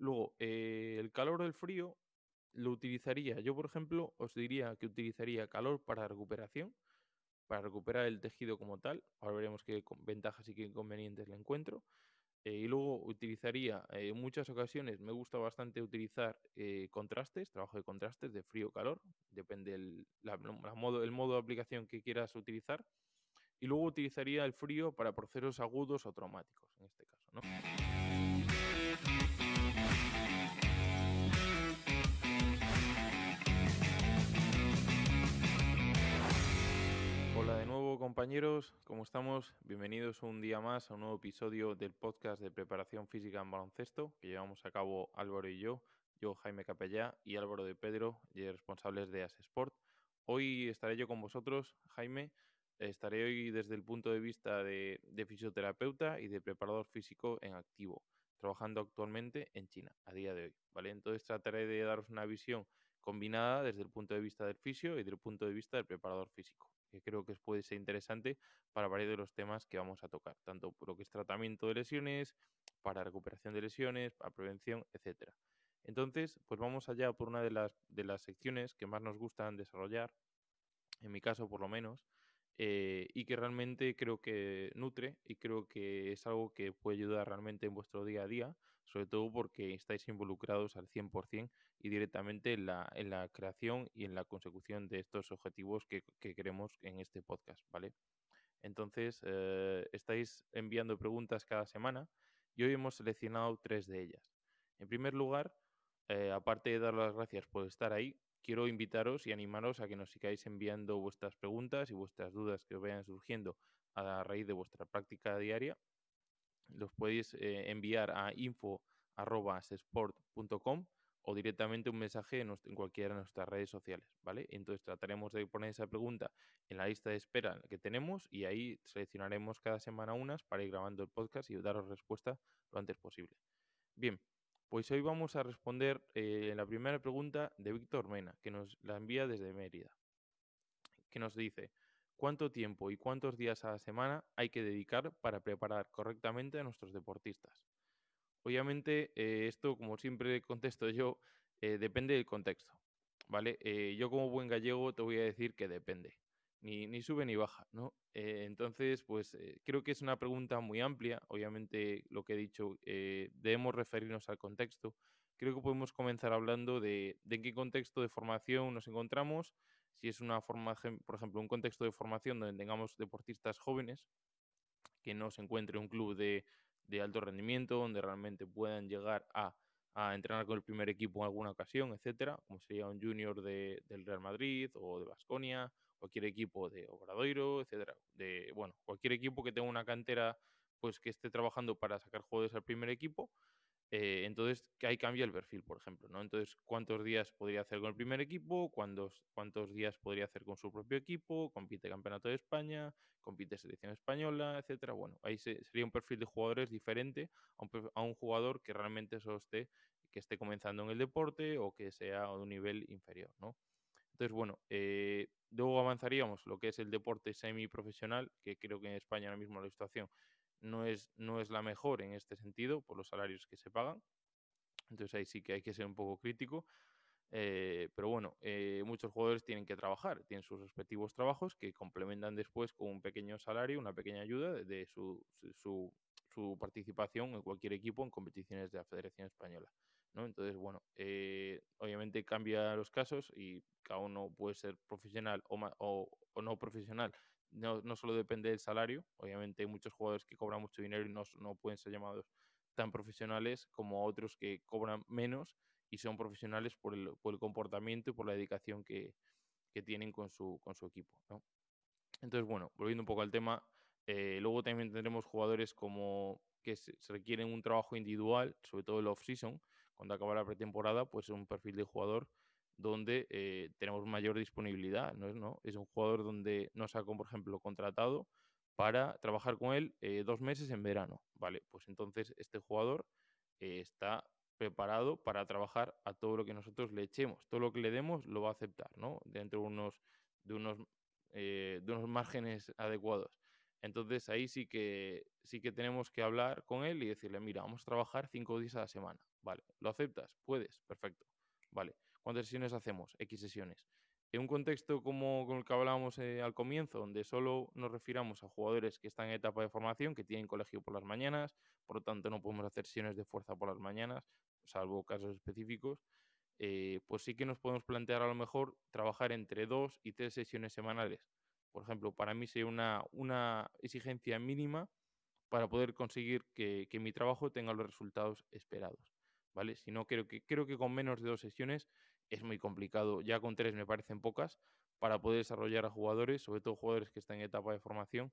Luego, eh, el calor o el frío lo utilizaría. Yo, por ejemplo, os diría que utilizaría calor para recuperación, para recuperar el tejido como tal. Ahora veremos qué ventajas y qué inconvenientes le encuentro. Eh, y luego utilizaría, eh, en muchas ocasiones me gusta bastante utilizar contrastes, trabajo de contrastes de frío-calor, depende el, modo, el modo de aplicación que quieras utilizar. Y luego utilizaría el frío para procesos agudos o traumáticos, en este caso. ¿no? Nuevo compañeros, ¿cómo estamos? Bienvenidos un día más a un nuevo episodio del podcast de preparación física en baloncesto que llevamos a cabo Álvaro y yo, yo Jaime Capellá y Álvaro de Pedro, y responsables de Sport. Hoy estaré yo con vosotros, Jaime, estaré hoy desde el punto de vista de, de fisioterapeuta y de preparador físico en activo, trabajando actualmente en China a día de hoy, ¿vale? Entonces trataré de daros una visión combinada desde el punto de vista del fisio y desde el punto de vista del preparador físico, que creo que puede ser interesante para varios de los temas que vamos a tocar, tanto por lo que es tratamiento de lesiones, para recuperación de lesiones, para prevención, etcétera. Entonces, pues vamos allá por una de las, de las secciones que más nos gustan desarrollar, en mi caso por lo menos, eh, y que realmente creo que nutre y creo que es algo que puede ayudar realmente en vuestro día a día, sobre todo porque estáis involucrados al 100% y directamente en la, en la creación y en la consecución de estos objetivos que, queremos en este podcast, ¿vale? Entonces, eh, estáis enviando preguntas cada semana y hoy hemos seleccionado tres de ellas. En primer lugar, eh, aparte de dar las gracias por estar ahí, quiero invitaros y animaros a que nos sigáis enviando vuestras preguntas y vuestras dudas que os vayan surgiendo a raíz de vuestra práctica diaria. Los podéis eh, enviar a info.sport.com o directamente un mensaje en, cualquiera de nuestras redes sociales, ¿vale? Entonces trataremos de poner esa pregunta en la lista de espera que tenemos y ahí seleccionaremos cada semana unas para ir grabando el podcast y daros respuesta lo antes posible. Bien, pues hoy vamos a responder eh, la primera pregunta de Víctor Mena, que nos la envía desde Mérida, que nos dice, ¿cuánto tiempo y cuántos días a la semana hay que dedicar para preparar correctamente a nuestros deportistas? Obviamente, eh, esto, como siempre contesto yo, eh, depende del contexto, ¿vale? yo como buen gallego te voy a decir que depende ni, sube ni baja, ¿no? Eh, entonces, pues eh, creo que es una pregunta muy amplia. Obviamente, lo que he dicho, eh, debemos referirnos al contexto. Creo que podemos comenzar hablando de, en qué contexto de formación nos encontramos. Si es una formación, por ejemplo, un contexto de formación donde tengamos deportistas jóvenes que no se encuentre un club de, alto rendimiento, donde realmente puedan llegar a, entrenar con el primer equipo en alguna ocasión, etcétera, como sería un junior del Real Madrid o de Basconia cualquier equipo de Obradoiro, etcétera, de bueno, cualquier equipo que tenga una cantera pues que esté trabajando para sacar jugadores al primer equipo, eh, entonces ahí cambia el perfil, por ejemplo, ¿no? Entonces, ¿cuántos días podría hacer con el primer equipo? ¿Cuántos, cuántos días podría hacer con su propio equipo? ¿Compite Campeonato de España? ¿Compite Selección Española? Etcétera. Bueno, ahí sería un perfil de jugadores diferente a un, jugador que realmente eso esté, que esté comenzando en el deporte o que sea de un nivel inferior, ¿no? Entonces, bueno, eh, luego avanzaríamos lo que es el deporte semiprofesional, que creo que en España ahora mismo la situación no es, no es la mejor en este sentido por los salarios que se pagan. Entonces ahí sí que hay que ser un poco crítico. Eh, pero bueno, eh, muchos jugadores tienen que trabajar, tienen sus respectivos trabajos que complementan después con un pequeño salario, una pequeña ayuda de, su, su, su, participación en cualquier equipo en competiciones de la Federación Española. ¿no? Entonces, bueno, eh, obviamente cambia los casos y cada uno puede ser profesional o, o, no profesional. No, no, solo depende del salario, obviamente hay muchos jugadores que cobran mucho dinero y no, no pueden ser llamados tan profesionales como otros que cobran menos y son profesionales por el, por el comportamiento y por la dedicación que, que tienen con su, con su equipo. Entonces, bueno, volviendo un poco al tema, eh, luego también tendremos jugadores como que se, requieren un trabajo individual, sobre todo el off-season, cuando acaba la pretemporada, pues es un perfil de jugador donde eh, tenemos mayor disponibilidad, ¿no es, un jugador donde nos ha, por ejemplo, contratado para trabajar con él eh, dos meses en verano, ¿vale? Pues entonces este jugador eh, está preparado para trabajar a todo lo que nosotros le echemos, todo lo que le demos lo va a aceptar, ¿no? Dentro de unos, de unos, de unos márgenes adecuados. Entonces ahí sí que, sí que tenemos que hablar con él y decirle, mira, vamos a trabajar cinco días a la semana. Vale, ¿lo aceptas? Puedes, perfecto. Vale, ¿cuántas sesiones hacemos? X sesiones. En un contexto como con el que hablábamos eh, al comienzo, donde solo nos refiramos a jugadores que están en etapa de formación, que tienen colegio por las mañanas, por lo tanto no podemos hacer sesiones de fuerza por las mañanas, salvo casos específicos, eh, pues sí que nos podemos plantear a lo mejor trabajar entre dos y tres sesiones semanales. Por ejemplo, para mí sería una, una exigencia mínima para poder conseguir que, que, mi trabajo tenga los resultados esperados. ¿Vale? Si no, creo que, creo que con menos de dos sesiones es muy complicado. Ya con tres me parecen pocas para poder desarrollar a jugadores, sobre todo jugadores que están en etapa de formación,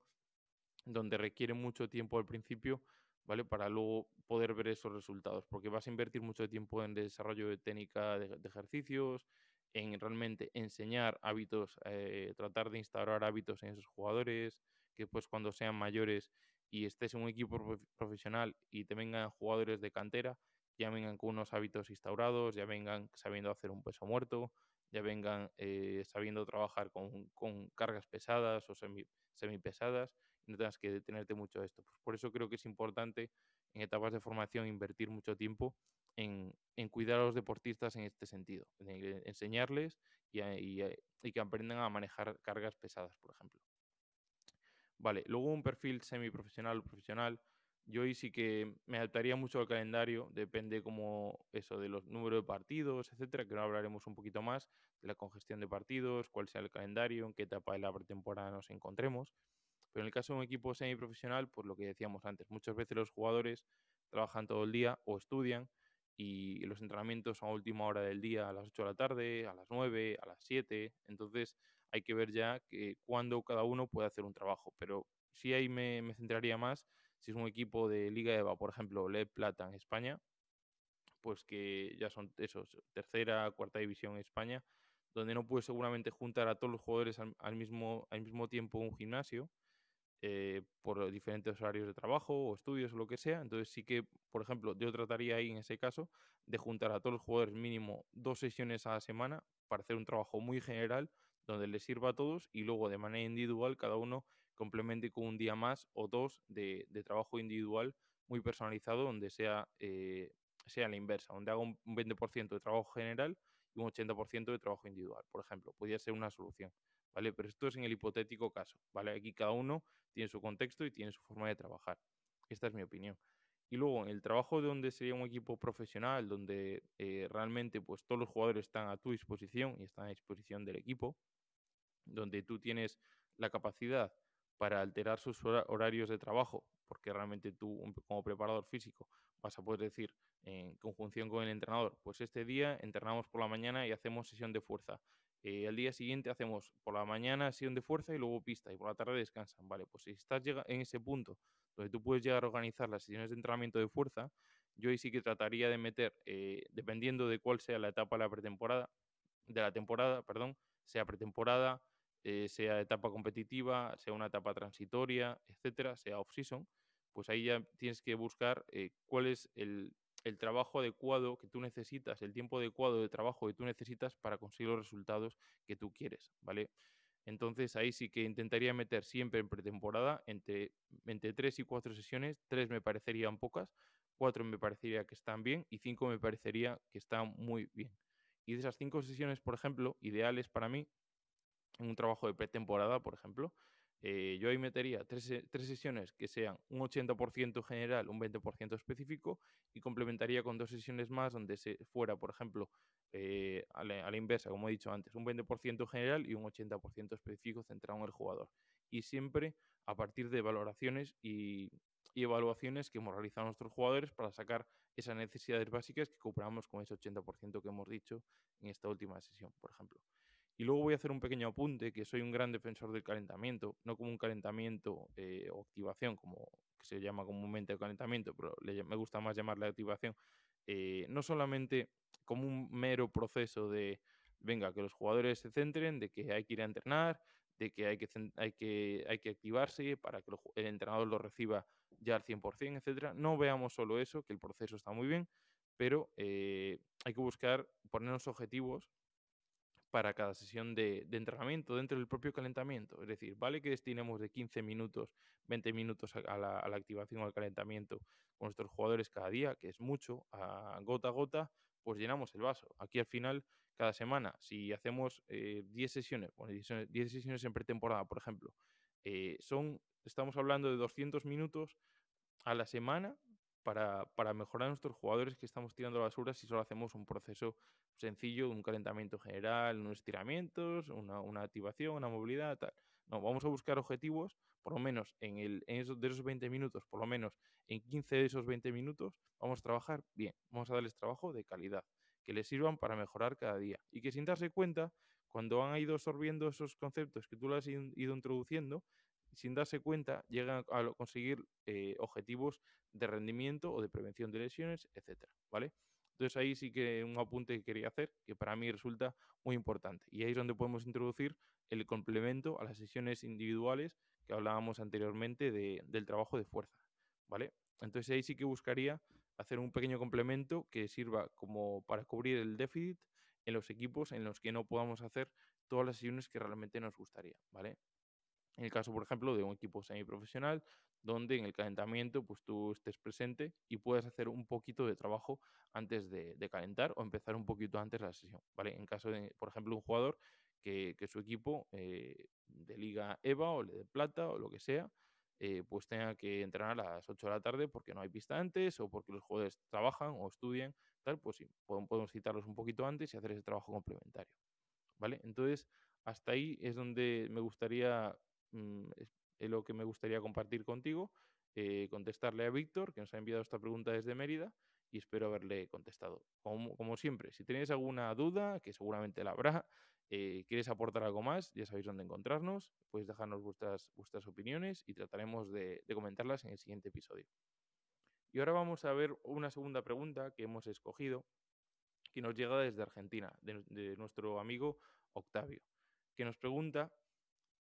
donde requiere mucho tiempo al principio ¿vale? Para luego poder ver esos resultados, porque vas a invertir mucho tiempo en desarrollo de técnica de, ejercicios, en realmente enseñar hábitos, eh, tratar de instaurar hábitos en esos jugadores, que pues cuando sean mayores y estés en un equipo profesional y te vengan jugadores de cantera, ya vengan con unos hábitos instaurados, ya vengan sabiendo hacer un peso muerto, ya vengan eh, sabiendo trabajar con, cargas pesadas o semi, semipesadas no tengas que detenerte mucho de esto. Pues por eso creo que es importante en etapas de formación invertir mucho tiempo en, cuidar a los deportistas en este sentido, en enseñarles y, y, que aprendan a manejar cargas pesadas, por ejemplo. Vale, luego un perfil semiprofesional o profesional. Yo ahí sí que me adaptaría mucho al calendario, depende como eso de los números de partidos, etcétera, que ahora hablaremos un poquito más de la congestión de partidos, cuál sea el calendario, en qué etapa de la pretemporada nos encontremos. Pero en el caso de un equipo semiprofesional, pues lo que decíamos antes, muchas veces los jugadores trabajan todo el día o estudian y los entrenamientos son a última hora del día, a las 8 de la tarde, a las 9, a las 7. Entonces hay que ver ya que cuándo cada uno puede hacer un trabajo. Pero sí ahí me centraría más si es un equipo de Liga EVA, por ejemplo, Le Plata en España, pues que ya son esos, tercera, cuarta división en España, donde no puedes seguramente juntar a todos los jugadores al, mismo, al mismo tiempo un gimnasio eh, por diferentes horarios de trabajo o estudios o lo que sea. Entonces sí que, por ejemplo, yo trataría ahí en ese caso de juntar a todos los jugadores mínimo dos sesiones a la semana para hacer un trabajo muy general donde les sirva a todos y luego de manera individual cada uno complemente con un día más o dos de, trabajo individual muy personalizado donde sea, eh, sea la inversa, donde haga un 20% de trabajo general y un 80% de trabajo individual, por ejemplo. Podría ser una solución. ¿vale? Pero esto es en el hipotético caso, ¿vale? Aquí cada uno tiene su contexto y tiene su forma de trabajar. Esta es mi opinión. Y luego, en el trabajo donde sería un equipo profesional, donde eh, realmente pues, todos los jugadores están a tu disposición y están a disposición del equipo, donde tú tienes la capacidad para alterar sus horarios de trabajo, porque realmente tú como preparador físico vas a poder decir en conjunción con el entrenador, pues este día entrenamos por la mañana y hacemos sesión de fuerza. Eh, al día siguiente hacemos por la mañana sesión de fuerza y luego pista y por la tarde descansan. Vale, pues si estás en ese punto donde tú puedes llegar a organizar las sesiones de entrenamiento de fuerza, yo ahí sí que trataría de meter, eh, dependiendo de cuál sea la etapa de la pretemporada, de la temporada, perdón, sea pretemporada, eh, sea etapa competitiva, sea una etapa transitoria, etcétera, sea off-season, pues ahí ya tienes que buscar cuál es el, el trabajo adecuado que tú necesitas, el tiempo adecuado de trabajo que tú necesitas para conseguir los resultados que tú quieres, ¿vale? Entonces ahí sí que intentaría meter siempre en pretemporada entre, entre 3 y 4 sesiones, 3 me parecerían pocas, 4 me parecería que están bien y 5 me parecería que están muy bien. Y de esas 5 sesiones, por ejemplo, ideales para mí, en un trabajo de pretemporada, por ejemplo, eh, yo ahí metería tres, tres, sesiones que sean un 80% general, un 20% específico y complementaría con dos sesiones más donde se fuera, por ejemplo, eh, a, la, inversa, como he dicho antes, un 20% general y un 80% específico centrado en el jugador. Y siempre a partir de valoraciones y, y evaluaciones que hemos realizado nuestros jugadores para sacar esas necesidades básicas que cooperamos con ese 80% que hemos dicho en esta última sesión, por ejemplo. Y luego voy a hacer un pequeño apunte, que soy un gran defensor del calentamiento, no como un calentamiento eh, o activación, como se llama comúnmente calentamiento, pero me gusta más llamarle activación, eh, no solamente como un mero proceso de, venga, que los jugadores se centren, de que hay que ir a entrenar, de que hay que, hay que, hay que activarse para que el entrenador lo reciba ya al 100%, etcétera. No veamos solo eso, que el proceso está muy bien, pero eh, hay que buscar ponernos objetivos para cada sesión de, entrenamiento dentro del propio calentamiento. Es decir, vale que destinemos de 15 minutos, 20 minutos a, la, activación o al calentamiento con nuestros jugadores cada día, que es mucho, a gota a gota, pues llenamos el vaso. Aquí al final, cada semana, si hacemos 10 eh, sesiones, bueno, 10 sesiones en pretemporada, por ejemplo, eh, son, estamos hablando de 200 minutos a la semana para, mejorar a nuestros jugadores que estamos tirando basura si solo hacemos un proceso sencillo, un calentamiento general, unos estiramientos, una, activación, una movilidad, tal. No, vamos a buscar objetivos, por lo menos en, esos, de esos 20 minutos, por lo menos en 15 de esos 20 minutos, vamos a trabajar bien, vamos a darles trabajo de calidad, que les sirvan para mejorar cada día y que sin darse cuenta, cuando han ido absorbiendo esos conceptos que tú les has ido introduciendo, sin darse cuenta, llegan a conseguir eh, objetivos de rendimiento o de prevención de lesiones, etcétera, ¿vale? Entonces ahí sí que un apunte que quería hacer, que para mí resulta muy importante. Y ahí es donde podemos introducir el complemento a las sesiones individuales que hablábamos anteriormente del trabajo de fuerza, ¿vale? Entonces ahí sí que buscaría hacer un pequeño complemento que sirva como para cubrir el déficit en los equipos en los que no podamos hacer todas las sesiones que realmente nos gustaría, ¿vale? En el caso, por ejemplo, de un equipo semiprofesional, donde en el calentamiento pues tú estés presente y puedas hacer un poquito de trabajo antes de, calentar o empezar un poquito antes la sesión, ¿vale? En caso de, por ejemplo, un jugador que, su equipo eh, de Liga EVA o de Plata o lo que sea, eh, pues tenga que entrenar a las 8 de la tarde porque no hay pista antes o porque los jugadores trabajan o estudian, tal, pues sí, podemos citarlos un poquito antes y hacer ese trabajo complementario, ¿vale? Entonces, hasta ahí es donde me gustaría Mm, es, lo que me gustaría compartir contigo, eh, contestarle a Víctor, que nos ha enviado esta pregunta desde Mérida, y espero haberle contestado. Como, siempre, si tenéis alguna duda, que seguramente la habrá, eh, quieres aportar algo más, ya sabéis dónde encontrarnos, podéis dejarnos vuestras, vuestras opiniones y trataremos de, comentarlas en el siguiente episodio. Y ahora vamos a ver una segunda pregunta que hemos escogido, que nos llega desde Argentina, de nuestro amigo Octavio, que nos pregunta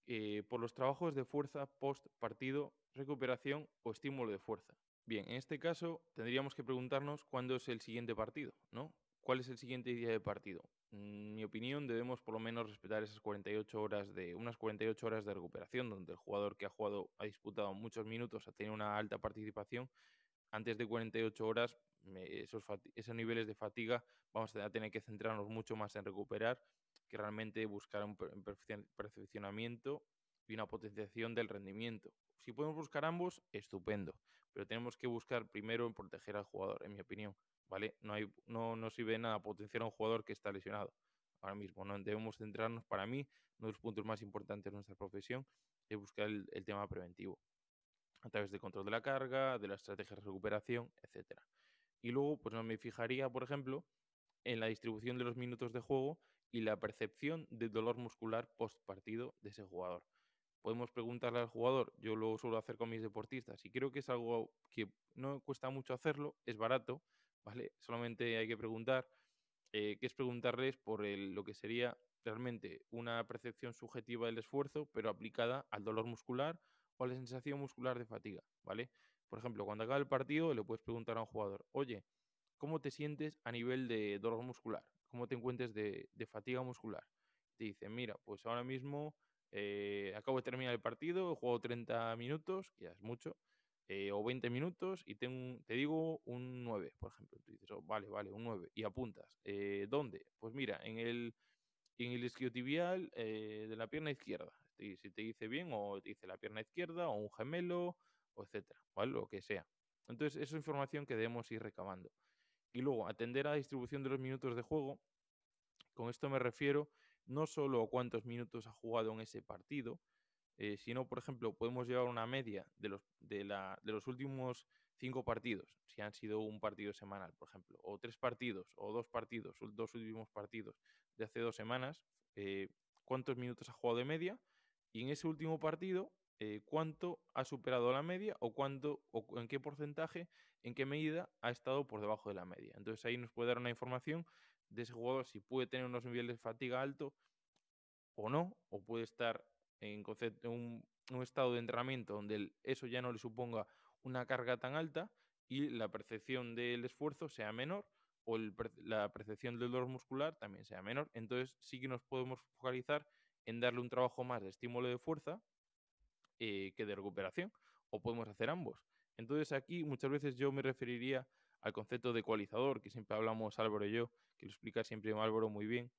eh, por los trabajos de fuerza post partido, recuperación o estímulo de fuerza. Bien, en este caso tendríamos que preguntarnos cuándo es el siguiente partido, ¿no? ¿Cuál es el siguiente día de partido? En mi opinión, debemos por lo menos respetar esas 48 horas de unas 48 horas de recuperación, donde el jugador que ha jugado ha disputado muchos minutos, ha tenido una alta participación. Antes de 48 horas, esos, esos niveles de fatiga vamos a tener que centrarnos mucho más en recuperar que realmente buscar un perfeccionamiento y una potenciación del rendimiento. Si podemos buscar ambos, estupendo, pero tenemos que buscar primero en proteger al jugador, en mi opinión, ¿vale? No, hay, no, no sirve nada potenciar a un jugador que está lesionado ahora mismo, ¿no? Debemos centrarnos, para mí, uno de los puntos más importantes de nuestra profesión es buscar el, el tema preventivo, a través del control de la carga, de la estrategia de recuperación, etcétera. Y luego, pues no me fijaría, por ejemplo, en la distribución de los minutos de juego y la percepción de dolor muscular post partido de ese jugador. Podemos preguntarle al jugador, yo lo suelo hacer con mis deportistas y creo que es algo que no cuesta mucho hacerlo, es barato, ¿vale? Solamente hay que preguntar, eh, que es preguntarles por lo que sería realmente una percepción subjetiva del esfuerzo, pero aplicada al dolor muscular o a la sensación muscular de fatiga, ¿vale? Por ejemplo, cuando acaba el partido le puedes preguntar a un jugador, oye, ¿cómo te sientes a nivel de dolor muscular? Cómo te encuentres de, fatiga muscular. Te dicen, mira, pues ahora mismo eh, acabo de terminar el partido, he jugado 30 minutos, que ya es mucho, eh, o 20 minutos, y tengo, te digo un 9, por ejemplo. Tú dices, oh, vale, vale, un 9, y apuntas. Eh, ¿Dónde? Pues mira, en el, en el isquiotibial de la pierna izquierda. Si te dice bien, o te dice la pierna izquierda, o un gemelo, o etcétera, ¿vale? Lo que sea. Entonces, esa es información que debemos ir recabando. Y luego, atender a la distribución de los minutos de juego. Con esto me refiero no solo a cuántos minutos ha jugado en ese partido, eh, sino, por ejemplo, podemos llevar una media de los, de, la, de los últimos cinco partidos, si han sido un partido semanal, por ejemplo, o tres partidos, o dos partidos, dos últimos partidos de hace dos semanas, eh, cuántos minutos ha jugado de media, y en ese último partido, eh, cuánto ha superado la media o cuánto o en qué porcentaje, en qué medida ha estado por debajo de la media. Entonces ahí nos puede dar una información de ese jugador si puede tener unos niveles de fatiga alto o no, o puede estar en, un, un, estado de entrenamiento donde eso ya no le suponga una carga tan alta y la percepción del esfuerzo sea menor, o la percepción del dolor muscular también sea menor. Entonces sí que nos podemos focalizar en darle un trabajo más de estímulo de fuerza eh, que de recuperación, o podemos hacer ambos. Entonces aquí muchas veces yo me referiría al concepto de ecualizador, que siempre hablamos Álvaro y yo, que lo explica siempre Álvaro muy bien,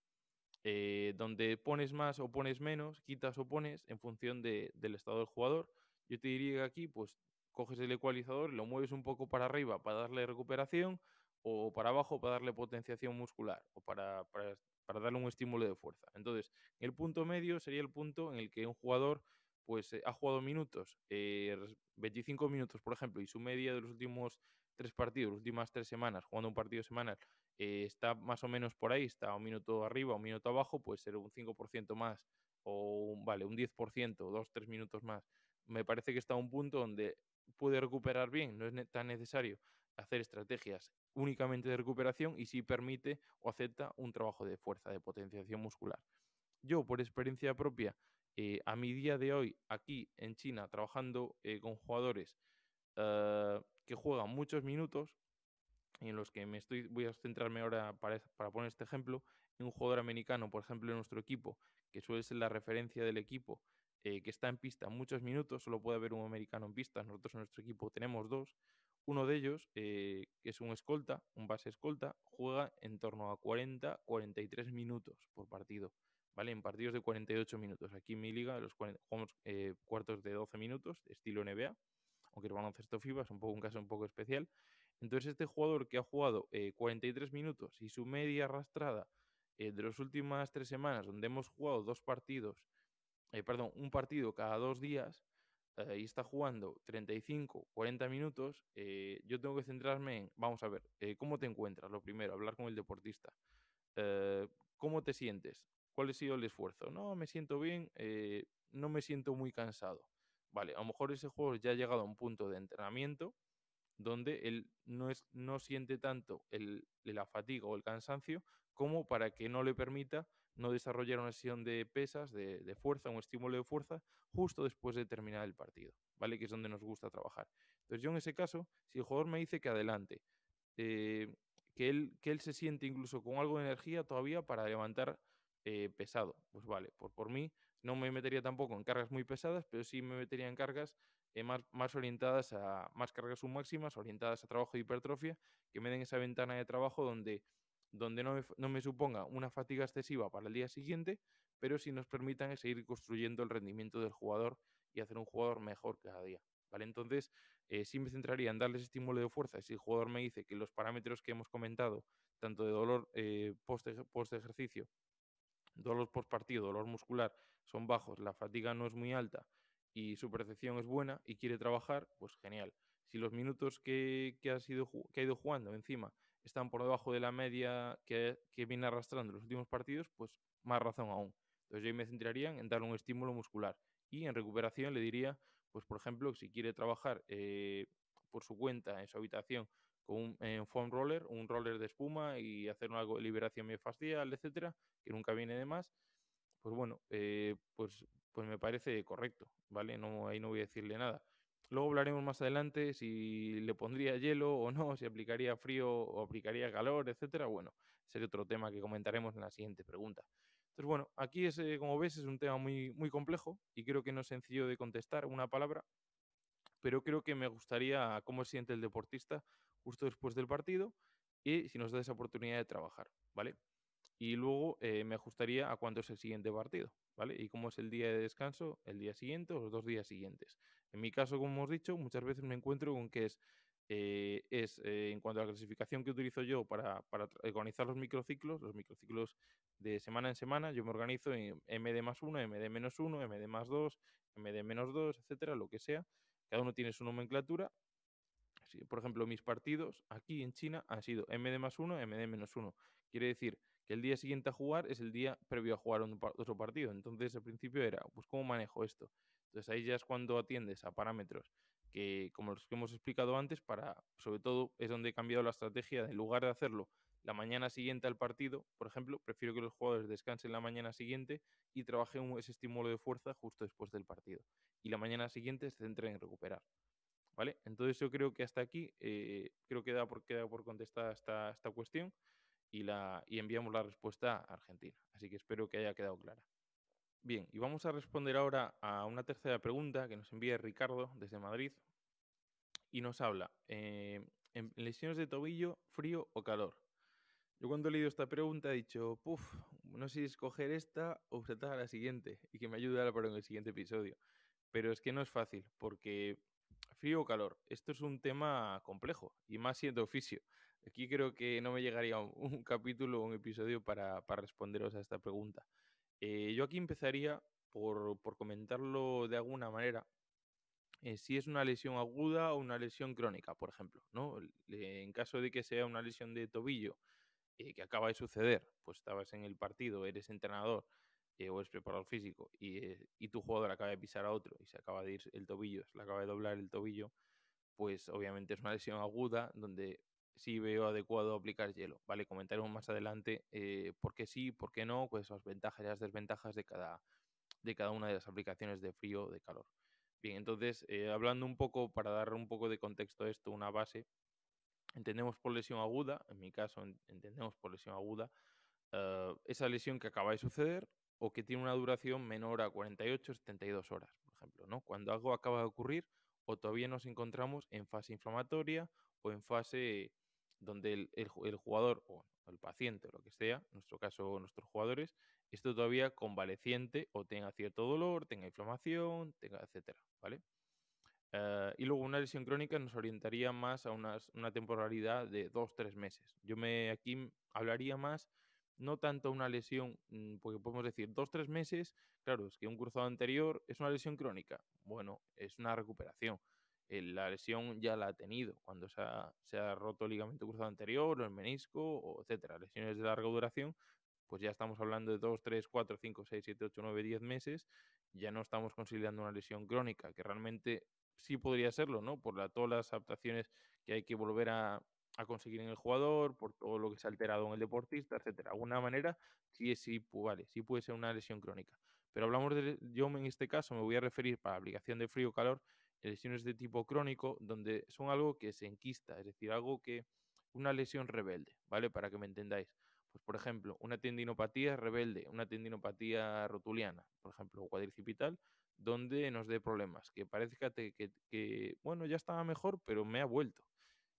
eh, donde pones más o pones menos, quitas o pones en función del estado del jugador. Yo te diría que aquí, pues coges el ecualizador, lo mueves un poco para arriba para darle recuperación, o para abajo para darle potenciación muscular, o para, para, para darle un estímulo de fuerza. Entonces, el punto medio sería el punto en el que un jugador pues eh, ha jugado minutos, 25 eh, minutos, por ejemplo, y su media de los últimos tres partidos, las últimas tres semanas, jugando un partido semanal, eh, está más o menos por ahí, está un minuto arriba, un minuto abajo, puede ser un 5% más o un, vale, un 10%, dos, tres minutos más. Me parece que está a un punto donde puede recuperar bien, no es tan necesario hacer estrategias únicamente de recuperación y sí permite o acepta un trabajo de fuerza, de potenciación muscular. Yo, por experiencia propia, eh, a mi día de hoy, aquí en China, trabajando eh, con jugadores ah, que juegan muchos minutos, en los que me estoy, voy a centrarme ahora para, para, poner este ejemplo, en un jugador americano, por ejemplo, en nuestro equipo, que suele ser la referencia del equipo, que está en pista muchos minutos, solo puede haber un americano en pista, nosotros en nuestro equipo tenemos dos, uno de ellos, que es un escolta, un base escolta, juega en torno a 40-43 minutos por partido. ¿Vale? En partidos de 48 minutos. Aquí en mi liga los jugamos eh, cuartos de 12 minutos, estilo NBA, aunque el baloncesto FIBA es un, poco, un caso un poco especial. Entonces este jugador que ha jugado 43 eh, minutos y su media arrastrada eh, de las últimas tres semanas, donde hemos jugado dos partidos, perdón, un partido cada dos días, y está jugando 35, 40 minutos, yo tengo que centrarme en, vamos a ver, ¿cómo te encuentras? Lo primero, hablar con el deportista. ¿Cómo te sientes? ¿Cuál ha sido el esfuerzo? No, me siento bien, eh, no me siento muy cansado. Vale, a lo mejor ese juego ya ha llegado a un punto de entrenamiento donde él no, siente tanto la fatiga o el cansancio como para que no le permita no desarrollar una sesión de pesas, de, fuerza, un estímulo de fuerza, justo después de terminar el partido, ¿vale? Que es donde nos gusta trabajar. Entonces yo en ese caso, si el jugador me dice que adelante, eh, que él se siente incluso con algo de energía todavía para levantar eh, pesado. Pues vale, por, por mí no me metería tampoco en cargas muy pesadas, pero sí me metería en cargas eh, más, más, orientadas a más cargas submáximas, orientadas a trabajo de hipertrofia, que me den esa ventana de trabajo donde, donde no, me, no me suponga una fatiga excesiva para el día siguiente, pero sí nos permitan seguir construyendo el rendimiento del jugador y hacer un jugador mejor cada día. ¿Vale? Entonces, eh, sí me centraría en darles estímulo de fuerza. Si el jugador me dice que los parámetros que hemos comentado, tanto de dolor post, post ejercicio dolor post partido, dolor muscular, son bajos, la fatiga no es muy alta y su percepción es buena y quiere trabajar, pues genial. Si los minutos que, ha, sido, que ha ido jugando encima están por debajo de la media que, viene arrastrando los últimos partidos, pues más razón aún. Entonces yo me centraría en darle un estímulo muscular. Y en recuperación le diría, pues por ejemplo, si quiere trabajar eh, por su cuenta en su habitación con un eh, foam roller, un roller de espuma y hacer de liberación miofascial, etcétera, que nunca viene de más, pues bueno, eh, pues, pues me parece correcto, ¿vale? No, ahí no voy a decirle nada. Luego hablaremos más adelante si le pondría hielo o no, si aplicaría frío o aplicaría calor, etcétera. Bueno, sería otro tema que comentaremos en la siguiente pregunta. Entonces, bueno, aquí es, eh, como ves, es un tema muy, muy complejo y creo que no es sencillo de contestar una palabra, pero creo que me gustaría cómo siente el deportista justo después del partido y si nos da esa oportunidad de trabajar, ¿vale? Y luego eh, me ajustaría a cuánto es el siguiente partido, ¿vale? Y cómo es el día de descanso, el día siguiente o los dos días siguientes. En mi caso, como hemos dicho, muchas veces me encuentro con que es, eh, es eh, en cuanto a la clasificación que utilizo yo para, organizar los microciclos, los microciclos de semana en semana, yo me organizo en MD más 1, MD menos 1, MD más 2, MD menos 2, etcétera, lo que sea. Cada uno tiene su nomenclatura por ejemplo, mis partidos aquí en China han sido MD más 1, MD menos 1. Quiere decir que el día siguiente a jugar es el día previo a jugar otro partido. Entonces, al principio era, pues, ¿cómo manejo esto? Entonces, ahí ya es cuando atiendes a parámetros que, como los que hemos explicado antes, para, sobre todo, es donde he cambiado la estrategia. En lugar de hacerlo la mañana siguiente al partido, por ejemplo, prefiero que los jugadores descansen la mañana siguiente y trabajen ese estímulo de fuerza justo después del partido. Y la mañana siguiente se centren en recuperar. ¿Vale? Entonces yo creo que hasta aquí, eh, creo que da por, queda por contestar esta, esta cuestión y, la, y enviamos la respuesta a Argentina. Así que espero que haya quedado clara. Bien, y vamos a responder ahora a una tercera pregunta que nos envía Ricardo desde Madrid y nos habla, eh, en lesiones de tobillo, frío o calor. Yo cuando he leído esta pregunta he dicho, puff, no sé si escoger esta o saltar la siguiente y que me ayude a en el siguiente episodio. Pero es que no es fácil, porque frío o calor, esto es un tema complejo y más siendo oficio. Aquí creo que no me llegaría un, capítulo o un episodio para, responderos a esta pregunta. Eh, yo aquí empezaría por, comentarlo de alguna manera. Eh, si es una lesión aguda o una lesión crónica, por ejemplo. ¿no? En caso de que sea una lesión de tobillo eh, que acaba de suceder, pues estabas en el partido, eres entrenador eh, o eres preparador físico eh, y, tu jugador acaba de pisar a otro y se acaba de ir el tobillo, se le acaba de doblar el tobillo, pues obviamente es una lesión aguda donde sí veo adecuado aplicar hielo. Vale, comentaremos más adelante por qué sí, por qué no, pues las ventajas y las desventajas de cada, de cada una de las aplicaciones de frío o de calor. Bien, entonces, hablando un poco, para dar un poco de contexto a esto, una base, entendemos por lesión aguda, en mi caso entendemos por lesión aguda, eh, esa lesión que acaba de suceder o que tiene una duración menor a 48 72 horas, por ejemplo, ¿no? Cuando algo acaba de ocurrir o todavía nos encontramos en fase inflamatoria o en fase donde el, jugador o el paciente o lo que sea, en nuestro caso nuestros jugadores, esté todavía convaleciente o tenga cierto dolor, tenga inflamación, tenga etcétera, ¿vale? Eh, y luego una lesión crónica nos orientaría más a una temporalidad de dos, tres meses. Yo me aquí hablaría más, no tanto una lesión, mm, porque podemos decir dos, tres meses, claro, es que un cruzado anterior es una lesión crónica. Bueno, es una recuperación. Eh, la lesión ya la ha tenido cuando se ha, se ha roto el ligamento cruzado anterior o el menisco, o etcétera. Lesiones de larga duración, pues ya estamos hablando de 2, 3, 4, 5, 6, 7, 8, 9, 10 meses, ya no estamos considerando una lesión crónica, que realmente sí podría serlo, ¿no? Por la, todas las adaptaciones que hay que volver a, conseguir en el jugador, por todo lo que se ha alterado en el deportista, etcétera. De alguna manera, sí, sí, vale, sí puede ser una lesión crónica. Pero hablamos de, yo en este caso me voy a referir para aplicación de frío calor, lesiones de tipo crónico, donde son algo que se enquista, es decir, algo que, una lesión rebelde, ¿vale? Para que me entendáis. Pues, por ejemplo, una tendinopatía rebelde, una tendinopatía rotuliana, por ejemplo, cuadricipital, donde nos dé problemas. Que parezca que, bueno, ya estaba mejor, pero me ha vuelto.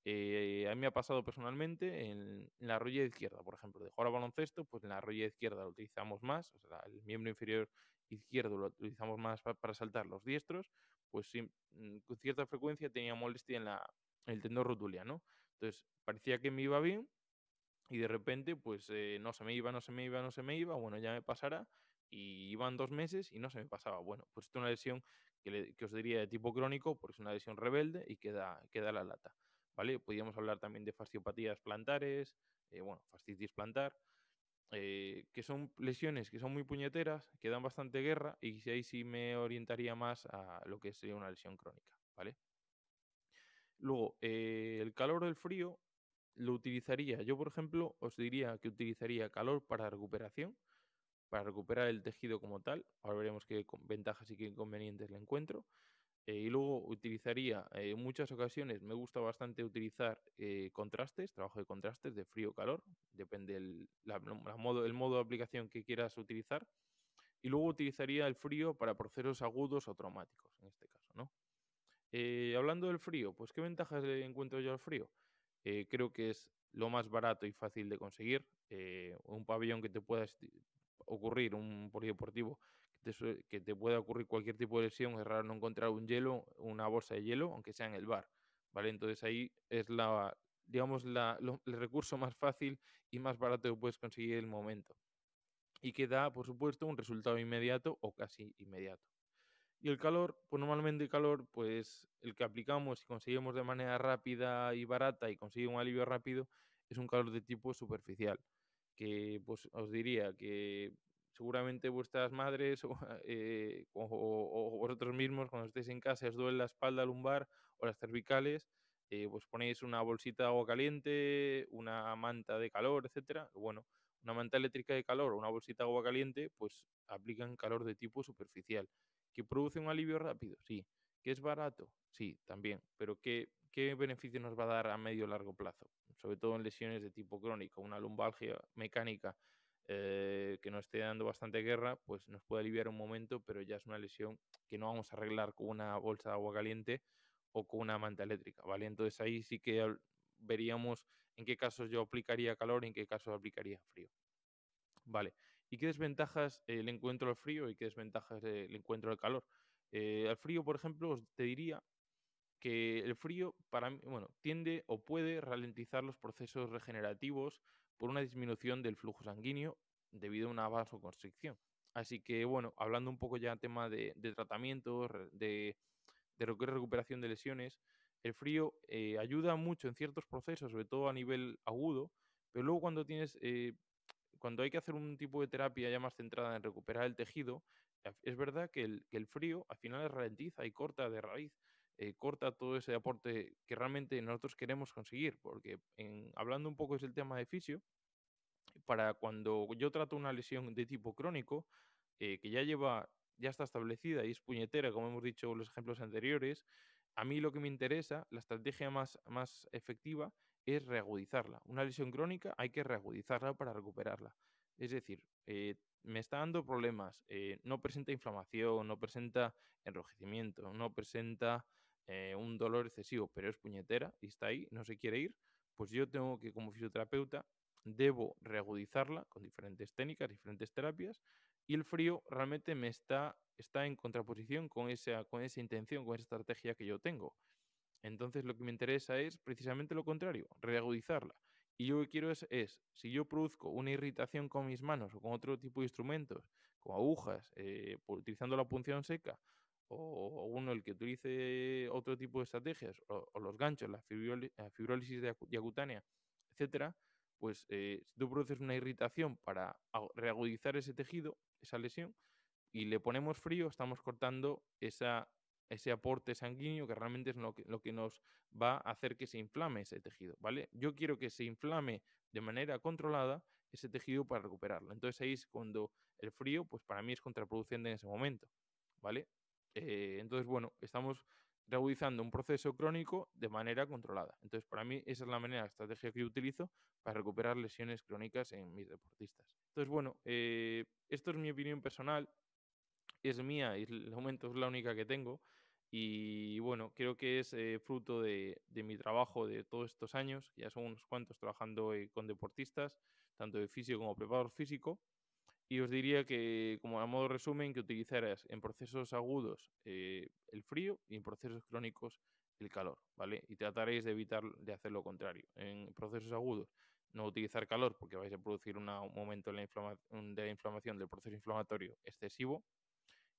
Eh, a mí me ha pasado personalmente en, la rodilla izquierda, por ejemplo, de jugar a baloncesto, pues en la rodilla izquierda lo utilizamos más, el miembro inferior izquierdo lo utilizamos más para, saltar los diestros, pues mm, con cierta frecuencia tenía molestia en, la, el tendón rotuliano. Entonces, parecía que me iba bien y de repente, pues eh, no se me iba, no se me iba, no se me iba, bueno, ya me pasará y iban dos meses y no se me pasaba. Bueno, pues es una lesión que, os diría de tipo crónico, porque es una lesión rebelde y queda, queda la lata. ¿Vale? Podríamos hablar también de fasciopatías plantares, eh, bueno, fascitis plantar, eh, que son lesiones que son muy puñeteras, que dan bastante guerra y ahí sí me orientaría más a lo que sería una lesión crónica, ¿vale? Luego, eh, el calor o el frío lo utilizaría, yo por ejemplo os diría que utilizaría calor para recuperación, para recuperar el tejido como tal. Ahora veremos qué ventajas y qué inconvenientes le encuentro. Eh, y luego utilizaría, eh, en muchas ocasiones me gusta bastante utilizar eh, contrastes, trabajo de contrastes de frío-calor, depende el, modo, el modo de aplicación que quieras utilizar. Y luego utilizaría el frío para procesos agudos o traumáticos, en este caso. ¿no? hablando del frío, pues ¿qué ventajas encuentro yo al frío? creo que es lo más barato y fácil de conseguir. un pabellón que te pueda ocurrir, un polideportivo, que te pueda ocurrir cualquier tipo de lesión, es raro no encontrar un hielo, una bolsa de hielo, aunque sea en el bar, ¿vale? Entonces ahí es la, digamos, la, el recurso más fácil y más barato que puedes conseguir en el momento. Y que da, por supuesto, un resultado inmediato o casi inmediato. Y el calor, pues normalmente el calor, pues el que aplicamos y conseguimos de manera rápida y barata y consigue un alivio rápido, es un calor de tipo superficial que pues os diría que seguramente vuestras madres eh, o, vosotros mismos cuando estéis en casa os duele la espalda lumbar o las cervicales, eh, pues ponéis una bolsita de agua caliente, una manta de calor, etcétera. Bueno, una manta eléctrica de calor o una bolsita de agua caliente, pues aplican calor de tipo superficial. ¿Que produce un alivio rápido? Sí. ¿Que es barato? Sí, también. Pero ¿qué, ¿qué beneficio nos va a dar a medio o largo plazo? Sobre todo en lesiones de tipo crónico, una lumbalgia mecánica eh, que nos esté dando bastante guerra, pues nos puede aliviar un momento, pero ya es una lesión que no vamos a arreglar con una bolsa de agua caliente o con una manta eléctrica, ¿vale? Entonces ahí sí que veríamos en qué casos yo aplicaría calor y en qué casos aplicaría frío. Vale, ¿y qué desventajas eh, le encuentro al frío y qué desventajas le encuentro al calor? Eh, al frío, por ejemplo, te diría que el frío para mí, bueno, tiende o puede ralentizar los procesos regenerativos por una disminución del flujo sanguíneo debido a una vasoconstricción. Así que, bueno, hablando un poco ya tema de, de tratamiento, de, de recuperación de lesiones, el frío eh, ayuda mucho en ciertos procesos, sobre todo a nivel agudo, pero luego cuando tienes, eh, cuando hay que hacer un tipo de terapia ya más centrada en recuperar el tejido, es verdad que el, que el frío al final ralentiza y corta de raíz. Eh, corta todo ese aporte que realmente nosotros queremos conseguir, porque hablando un poco es el tema de fisio, para cuando yo trato una lesión de tipo crónico, eh, que ya lleva, ya está establecida y es puñetera, como hemos dicho en los ejemplos anteriores, a mí lo que me interesa, la estrategia más, más efectiva es reagudizarla. Una lesión crónica hay que reagudizarla para recuperarla. Es decir, eh, me está dando problemas, no presenta inflamación, no presenta enrojecimiento, no presenta eh, un dolor excesivo, pero es puñetera y está ahí, no se quiere ir, pues yo tengo que como fisioterapeuta debo reagudizarla con diferentes técnicas, diferentes terapias, y el frío realmente me está, está en contraposición con esa, con esa intención, con esa estrategia que yo tengo. Entonces lo que me interesa es precisamente lo contrario, reagudizarla. Y yo lo que quiero es, es, si yo produzco una irritación con mis manos o con otro tipo de instrumentos, con agujas, eh, utilizando la punción seca, o, uno el que utilice otro tipo de estrategias, o, los ganchos, la, fibrólisis diacutánea, etcétera, pues eh, si tú produces una irritación para reagudizar ese tejido, esa lesión, y le ponemos frío, estamos cortando esa, ese aporte sanguíneo que realmente es lo que, lo que nos va a hacer que se inflame ese tejido, ¿vale? Yo quiero que se inflame de manera controlada ese tejido para recuperarlo. Entonces ahí es cuando el frío, pues para mí es contraproducente en ese momento, ¿vale? Eh, entonces, bueno, estamos reagudizando un proceso crónico de manera controlada. Entonces, para mí, esa es la manera, la estrategia que yo utilizo para recuperar lesiones crónicas en mis deportistas. Entonces, bueno, eh, esto es mi opinión personal, es mía y el momento es la única que tengo. Y bueno, creo que es eh, fruto de, de, mi trabajo de todos estos años, ya son unos cuantos trabajando con deportistas, tanto de físico como preparador físico. Y os diría que, como a modo resumen, que utilizaras en procesos agudos eh, el frío y en procesos crónicos el calor, ¿vale? Y trataréis de evitar de hacer lo contrario. En procesos agudos, no utilizar calor porque vais a producir un momento de la, inflamación del proceso inflamatorio excesivo.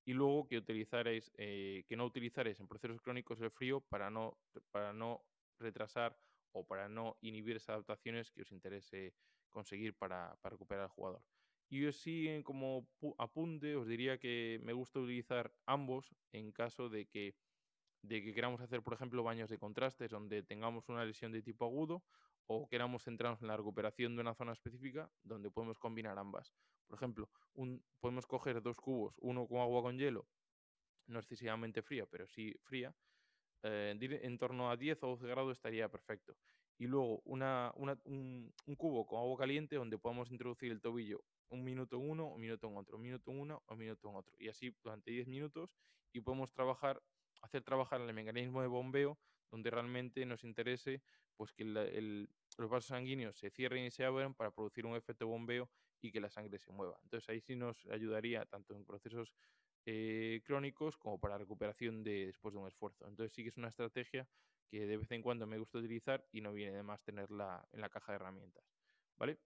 Y luego que utilizaréis, eh, que no utilizaréis en procesos crónicos el frío para no, para no retrasar o para no inhibir esas adaptaciones que os interese conseguir para, para recuperar al jugador. Y yo sí, como apunte, os diría que me gusta utilizar ambos en caso de que, de que queramos hacer, por ejemplo, baños de contrastes donde tengamos una lesión de tipo agudo o queramos centrarnos en la recuperación de una zona específica donde podemos combinar ambas. Por ejemplo, un, podemos coger dos cubos, uno con agua con hielo, no excesivamente fría, pero sí fría, eh, en torno a 10 o 12 grados estaría perfecto. Y luego una, un, un, cubo con agua caliente donde podamos introducir el tobillo un minuto en uno, un minuto en otro, un minuto en uno, un minuto en otro. Y así durante 10 minutos y podemos trabajar, hacer trabajar el mecanismo de bombeo donde realmente nos interese pues que el, los vasos sanguíneos se cierren y se abran para producir un efecto bombeo y que la sangre se mueva. Entonces ahí sí nos ayudaría tanto en procesos eh, crónicos como para recuperación de, después de un esfuerzo. Entonces sí que es una estrategia que de vez en cuando me gusta utilizar y no viene de más tenerla en la caja de herramientas. ¿Vale?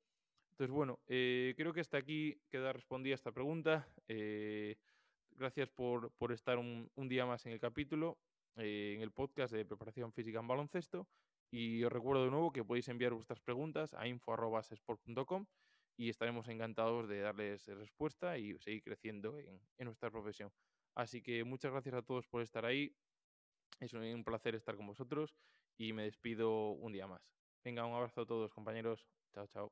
Entonces, bueno, eh, creo que hasta aquí queda respondida esta pregunta. Eh, gracias por, estar un, día más en el capítulo, eh, en el podcast de preparación física en baloncesto. Y os recuerdo de nuevo que podéis enviar vuestras preguntas a info.sport.com y estaremos encantados de darles respuesta y seguir creciendo en, en nuestra profesión. Así que muchas gracias a todos por estar ahí. Es un placer estar con vosotros y me despido un día más. Venga, un abrazo a todos, compañeros. Chao, chao.